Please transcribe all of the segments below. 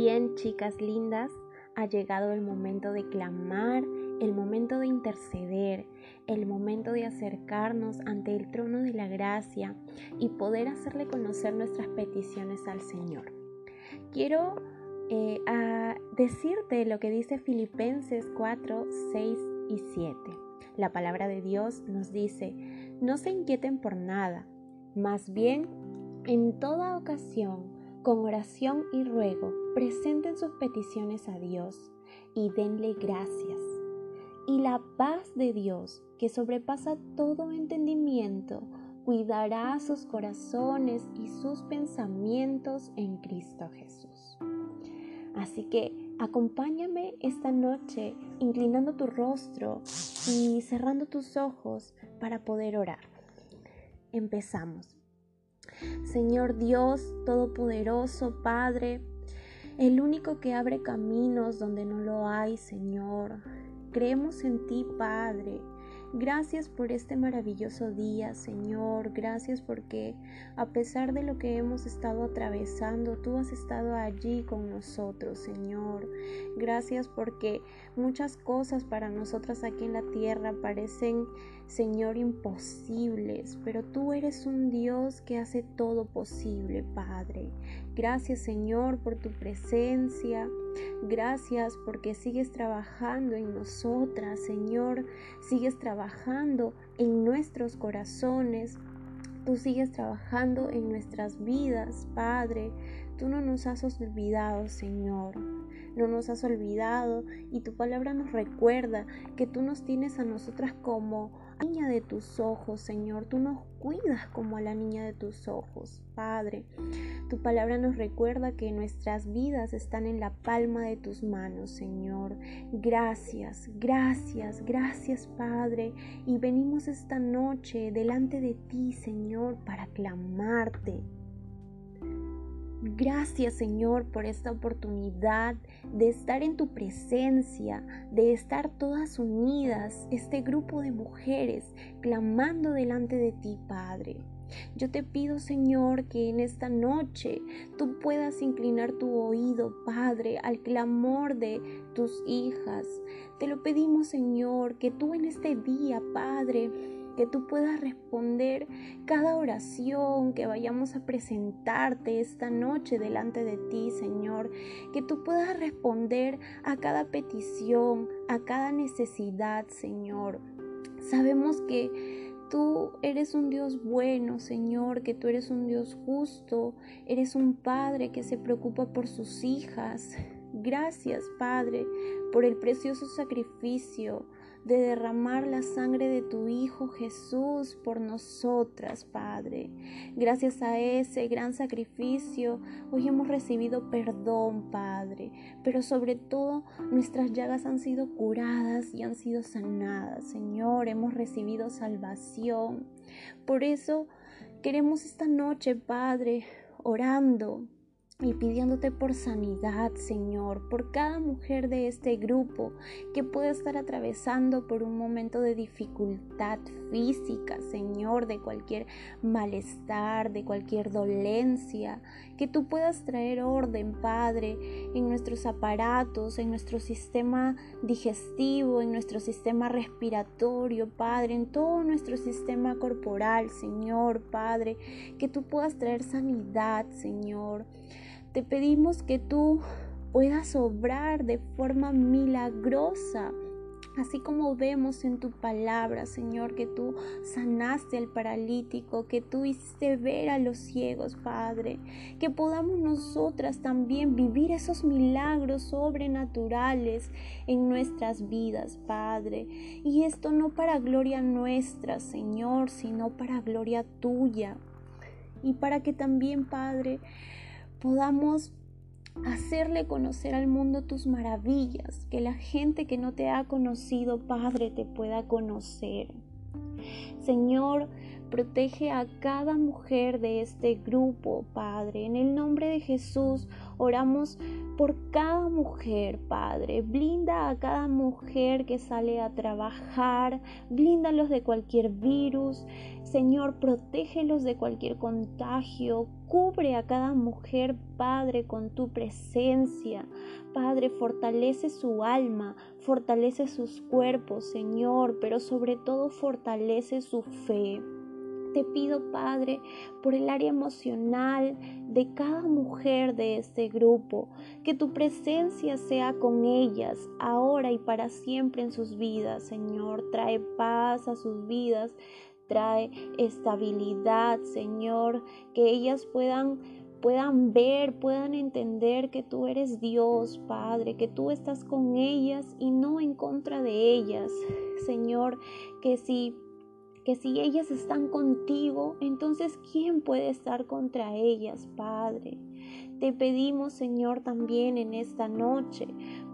Bien, chicas lindas, ha llegado el momento de clamar, el momento de interceder, el momento de acercarnos ante el trono de la gracia y poder hacerle conocer nuestras peticiones al Señor. Quiero eh, decirte lo que dice Filipenses 4, 6 y 7. La palabra de Dios nos dice, no se inquieten por nada, más bien, en toda ocasión, con oración y ruego, presenten sus peticiones a Dios y denle gracias. Y la paz de Dios, que sobrepasa todo entendimiento, cuidará sus corazones y sus pensamientos en Cristo Jesús. Así que acompáñame esta noche inclinando tu rostro y cerrando tus ojos para poder orar. Empezamos. Señor Dios Todopoderoso, Padre, el único que abre caminos donde no lo hay, Señor. Creemos en ti, Padre. Gracias por este maravilloso día, Señor. Gracias porque a pesar de lo que hemos estado atravesando, tú has estado allí con nosotros, Señor. Gracias porque muchas cosas para nosotras aquí en la tierra parecen, Señor, imposibles, pero tú eres un Dios que hace todo posible, Padre. Gracias, Señor, por tu presencia. Gracias porque sigues trabajando en nosotras, Señor. Sigues trabajando en nuestros corazones. Tú sigues trabajando en nuestras vidas, Padre. Tú no nos has olvidado, Señor. No nos has olvidado y tu palabra nos recuerda que tú nos tienes a nosotras como niña de tus ojos, Señor. Tú nos cuidas como a la niña de tus ojos, Padre. Tu palabra nos recuerda que nuestras vidas están en la palma de tus manos, Señor. Gracias, gracias, gracias, Padre. Y venimos esta noche delante de ti, Señor, para clamarte Gracias Señor por esta oportunidad de estar en tu presencia, de estar todas unidas, este grupo de mujeres, clamando delante de ti, Padre. Yo te pido, Señor, que en esta noche tú puedas inclinar tu oído, Padre, al clamor de tus hijas. Te lo pedimos, Señor, que tú en este día, Padre, que tú puedas responder cada oración que vayamos a presentarte esta noche delante de ti, Señor. Que tú puedas responder a cada petición, a cada necesidad, Señor. Sabemos que tú eres un Dios bueno, Señor, que tú eres un Dios justo, eres un Padre que se preocupa por sus hijas. Gracias, Padre, por el precioso sacrificio de derramar la sangre de tu Hijo Jesús por nosotras, Padre. Gracias a ese gran sacrificio, hoy hemos recibido perdón, Padre, pero sobre todo nuestras llagas han sido curadas y han sido sanadas, Señor, hemos recibido salvación. Por eso queremos esta noche, Padre, orando y pidiéndote por sanidad, Señor, por cada mujer de este grupo que pueda estar atravesando por un momento de dificultad física, Señor, de cualquier malestar, de cualquier dolencia, que tú puedas traer orden, Padre, en nuestros aparatos, en nuestro sistema digestivo, en nuestro sistema respiratorio, Padre, en todo nuestro sistema corporal, Señor, Padre, que tú puedas traer sanidad, Señor. Te pedimos que tú puedas obrar de forma milagrosa. Así como vemos en tu palabra, Señor, que tú sanaste al paralítico, que tú hiciste ver a los ciegos, Padre, que podamos nosotras también vivir esos milagros sobrenaturales en nuestras vidas, Padre. Y esto no para gloria nuestra, Señor, sino para gloria tuya. Y para que también, Padre, podamos hacerle conocer al mundo tus maravillas, que la gente que no te ha conocido, Padre, te pueda conocer. Señor, protege a cada mujer de este grupo, Padre. En el nombre de Jesús oramos por cada mujer, Padre. Blinda a cada mujer que sale a trabajar, blíndalos de cualquier virus. Señor, protégelos de cualquier contagio. Cubre a cada mujer, Padre, con tu presencia. Padre, fortalece su alma, fortalece sus cuerpos, Señor, pero sobre todo fortalece su fe. Te pido, Padre, por el área emocional de cada mujer de este grupo, que tu presencia sea con ellas, ahora y para siempre en sus vidas, Señor. Trae paz a sus vidas, trae estabilidad, Señor, que ellas puedan puedan ver, puedan entender que tú eres Dios, Padre, que tú estás con ellas y no en contra de ellas. Señor, que si que si ellas están contigo, entonces ¿quién puede estar contra ellas, Padre? Te pedimos, Señor, también en esta noche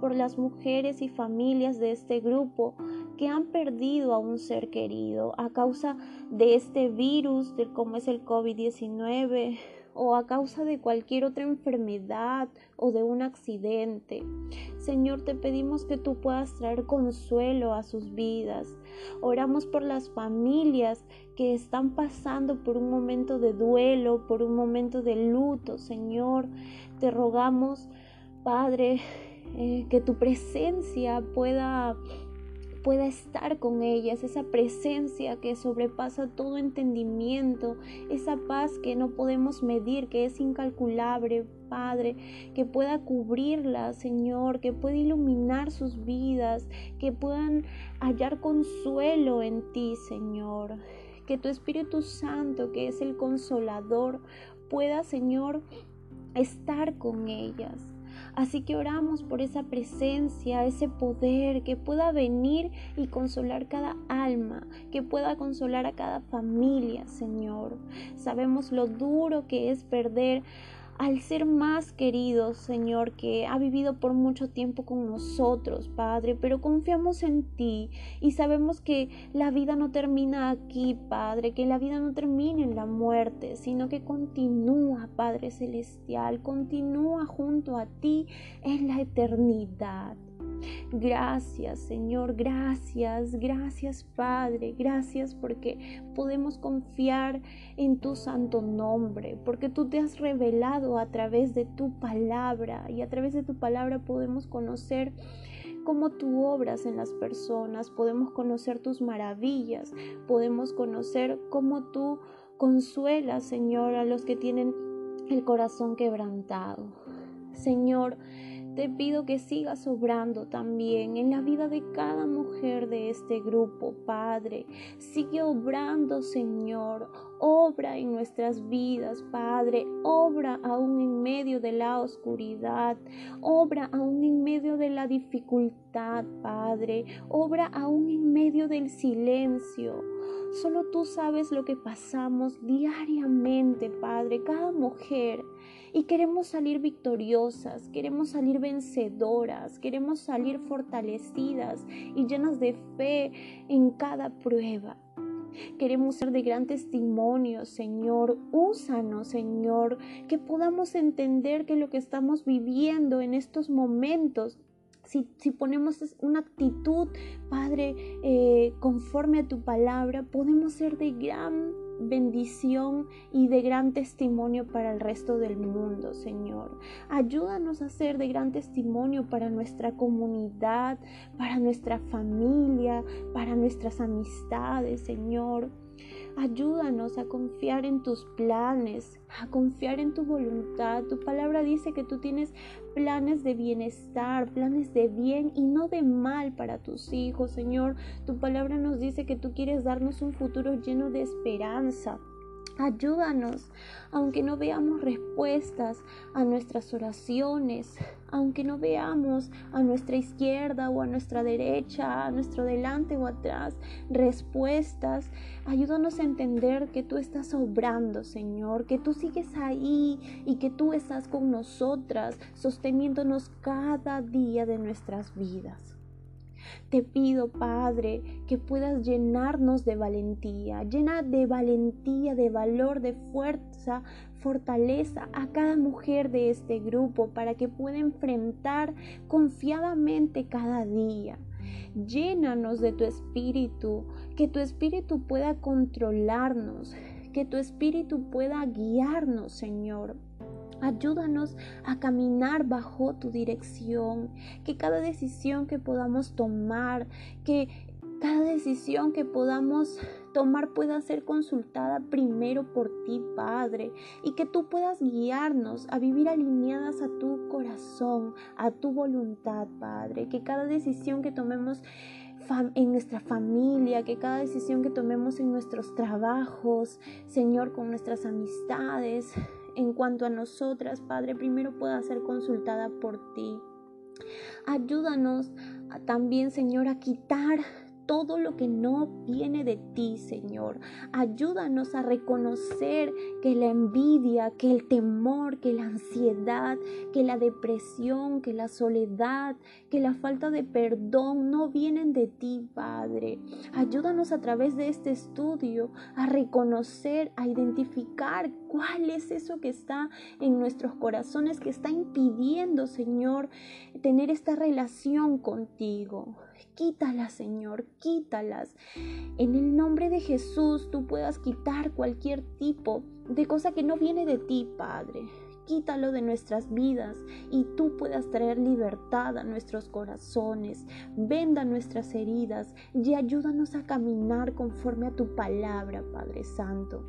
por las mujeres y familias de este grupo que han perdido a un ser querido a causa de este virus, de cómo es el COVID-19, o a causa de cualquier otra enfermedad o de un accidente. Señor, te pedimos que tú puedas traer consuelo a sus vidas. Oramos por las familias que están pasando por un momento de duelo, por un momento de luto. Señor, te rogamos, Padre, eh, que tu presencia pueda pueda estar con ellas, esa presencia que sobrepasa todo entendimiento, esa paz que no podemos medir, que es incalculable, Padre, que pueda cubrirlas, Señor, que pueda iluminar sus vidas, que puedan hallar consuelo en ti, Señor. Que tu Espíritu Santo, que es el consolador, pueda, Señor, estar con ellas Así que oramos por esa presencia, ese poder que pueda venir y consolar cada alma, que pueda consolar a cada familia, Señor. Sabemos lo duro que es perder al ser más querido, Señor, que ha vivido por mucho tiempo con nosotros, Padre, pero confiamos en ti y sabemos que la vida no termina aquí, Padre, que la vida no termina en la muerte, sino que continúa, Padre Celestial, continúa junto a ti en la eternidad. Gracias Señor, gracias, gracias Padre, gracias porque podemos confiar en tu santo nombre, porque tú te has revelado a través de tu palabra y a través de tu palabra podemos conocer cómo tú obras en las personas, podemos conocer tus maravillas, podemos conocer cómo tú consuelas, Señor, a los que tienen el corazón quebrantado. Señor, te pido que sigas obrando también en la vida de cada mujer de este grupo, Padre. Sigue obrando, Señor. Obra en nuestras vidas, Padre. Obra aún en medio de la oscuridad. Obra aún en medio de la dificultad, Padre. Obra aún en medio del silencio. Solo tú sabes lo que pasamos diariamente, Padre, cada mujer y queremos salir victoriosas, queremos salir vencedoras, queremos salir fortalecidas y llenas de fe en cada prueba. Queremos ser de gran testimonio, Señor. Úsanos, Señor, que podamos entender que lo que estamos viviendo en estos momentos si, si, ponemos una actitud, Padre, eh, conforme a tu palabra, podemos ser de gran bendición y de gran testimonio para el resto del mundo, Señor. Ayúdanos a ser de gran testimonio para nuestra comunidad, para nuestra familia, para nuestras amistades, Señor. Ayúdanos a confiar en tus planes, a confiar en tu voluntad. Tu palabra dice que tú tienes planes de bienestar, planes de bien y no de mal para tus hijos, Señor. Tu palabra nos dice que tú quieres darnos un futuro lleno de esperanza. Ayúdanos, aunque no veamos respuestas a nuestras oraciones, aunque no veamos a nuestra izquierda o a nuestra derecha, a nuestro delante o atrás respuestas, ayúdanos a entender que tú estás obrando, Señor, que tú sigues ahí y que tú estás con nosotras, sosteniéndonos cada día de nuestras vidas. Te pido, Padre, que puedas llenarnos de valentía, llena de valentía, de valor, de fuerza, fortaleza a cada mujer de este grupo para que pueda enfrentar confiadamente cada día Llénanos de tu espíritu, que tu espíritu pueda controlarnos, que tu espíritu pueda guiarnos, Señor. Ayúdanos a caminar bajo tu dirección, que cada decisión que podamos tomar, que cada decisión que podamos tomar pueda ser consultada primero por ti, Padre, y que tú puedas guiarnos a vivir alineadas a tu corazón, a tu voluntad, Padre, que cada decisión que tomemos en nuestra familia, que cada decisión que tomemos en nuestros trabajos, Señor, con nuestras amistades, en cuanto a nosotras, Padre, primero pueda ser consultada por ti. Ayúdanos también, Señor, a quitar todo lo que no viene de ti, Señor. Ayúdanos a reconocer que la envidia, que el temor, que la ansiedad, que la depresión, que la soledad, que la falta de perdón no vienen de ti, Padre. Ayúdanos a través de este estudio a reconocer, a identificar cuál es eso que está en nuestros corazones, que está impidiendo, Señor, tener esta relación contigo. Quítalas, Señor, quítalas. En el nombre de Jesús tú puedas quitar cualquier tipo de cosa que no viene de ti, Padre. Quítalo de nuestras vidas y tú puedas traer libertad a nuestros corazones. Venda nuestras heridas y ayúdanos a caminar conforme a tu palabra, Padre Santo.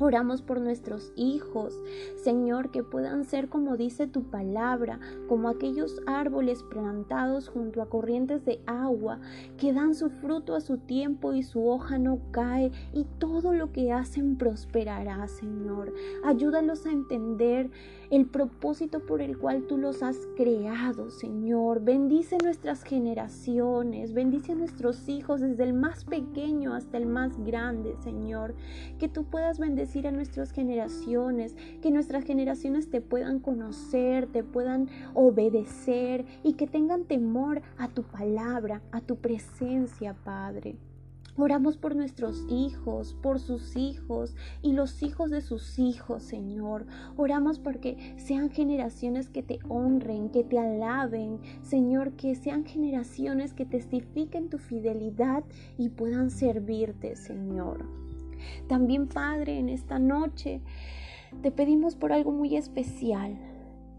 Oramos por nuestros hijos, Señor, que puedan ser como dice tu palabra, como aquellos árboles plantados junto a corrientes de agua, que dan su fruto a su tiempo y su hoja no cae, y todo lo que hacen prosperará, Señor. Ayúdalos a entender el propósito por el cual tú los has creado, Señor. Bendice nuestras generaciones, bendice a nuestros hijos desde el más pequeño hasta el más grande, Señor. Que tú puedas bendecir decir a nuestras generaciones, que nuestras generaciones te puedan conocer, te puedan obedecer y que tengan temor a tu palabra, a tu presencia, Padre. Oramos por nuestros hijos, por sus hijos y los hijos de sus hijos, Señor. Oramos porque sean generaciones que te honren, que te alaben, Señor, que sean generaciones que testifiquen tu fidelidad y puedan servirte, Señor. También, Padre, en esta noche te pedimos por algo muy especial.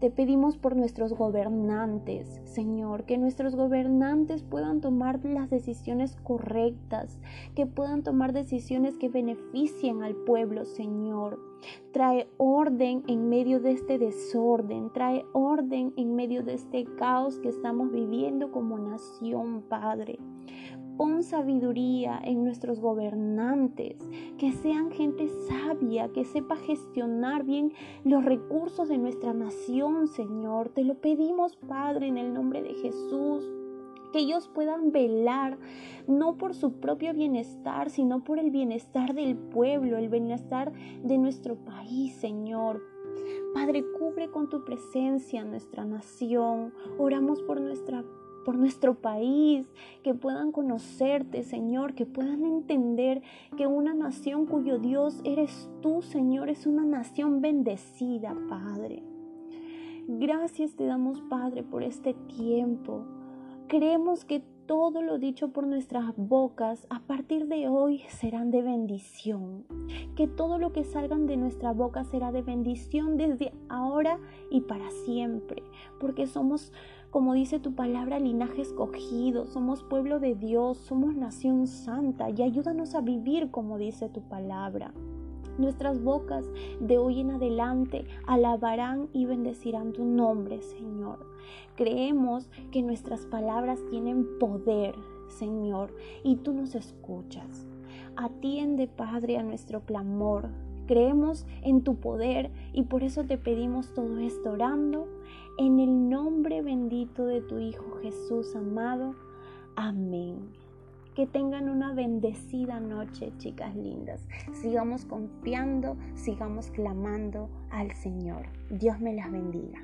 Te pedimos por nuestros gobernantes, Señor, que nuestros gobernantes puedan tomar las decisiones correctas, que puedan tomar decisiones que beneficien al pueblo, Señor. Trae orden en medio de este desorden, trae orden en medio de este caos que estamos viviendo como nación, Padre. Pon sabiduría en nuestros gobernantes, que sean gente sabia, que sepa gestionar bien los recursos de nuestra nación, Señor. Te lo pedimos, Padre, en el nombre de Jesús que ellos puedan velar no por su propio bienestar, sino por el bienestar del pueblo, el bienestar de nuestro país, Señor. Padre, cubre con tu presencia nuestra nación. Oramos por nuestra por nuestro país, que puedan conocerte, Señor, que puedan entender que una nación cuyo Dios eres tú, Señor, es una nación bendecida, Padre. Gracias te damos, Padre, por este tiempo. Creemos que todo lo dicho por nuestras bocas a partir de hoy serán de bendición. Que todo lo que salgan de nuestra boca será de bendición desde ahora y para siempre. Porque somos como dice tu palabra, linaje escogido, somos pueblo de Dios, somos nación santa y ayúdanos a vivir como dice tu palabra. Nuestras bocas de hoy en adelante alabarán y bendecirán tu nombre, Señor. Creemos que nuestras palabras tienen poder, Señor, y tú nos escuchas. Atiende, Padre, a nuestro clamor. Creemos en tu poder y por eso te pedimos todo esto orando en el nombre bendito de tu Hijo Jesús amado. Amén. Que tengan una bendecida noche, chicas lindas. Sigamos confiando, sigamos clamando al Señor. Dios me las bendiga.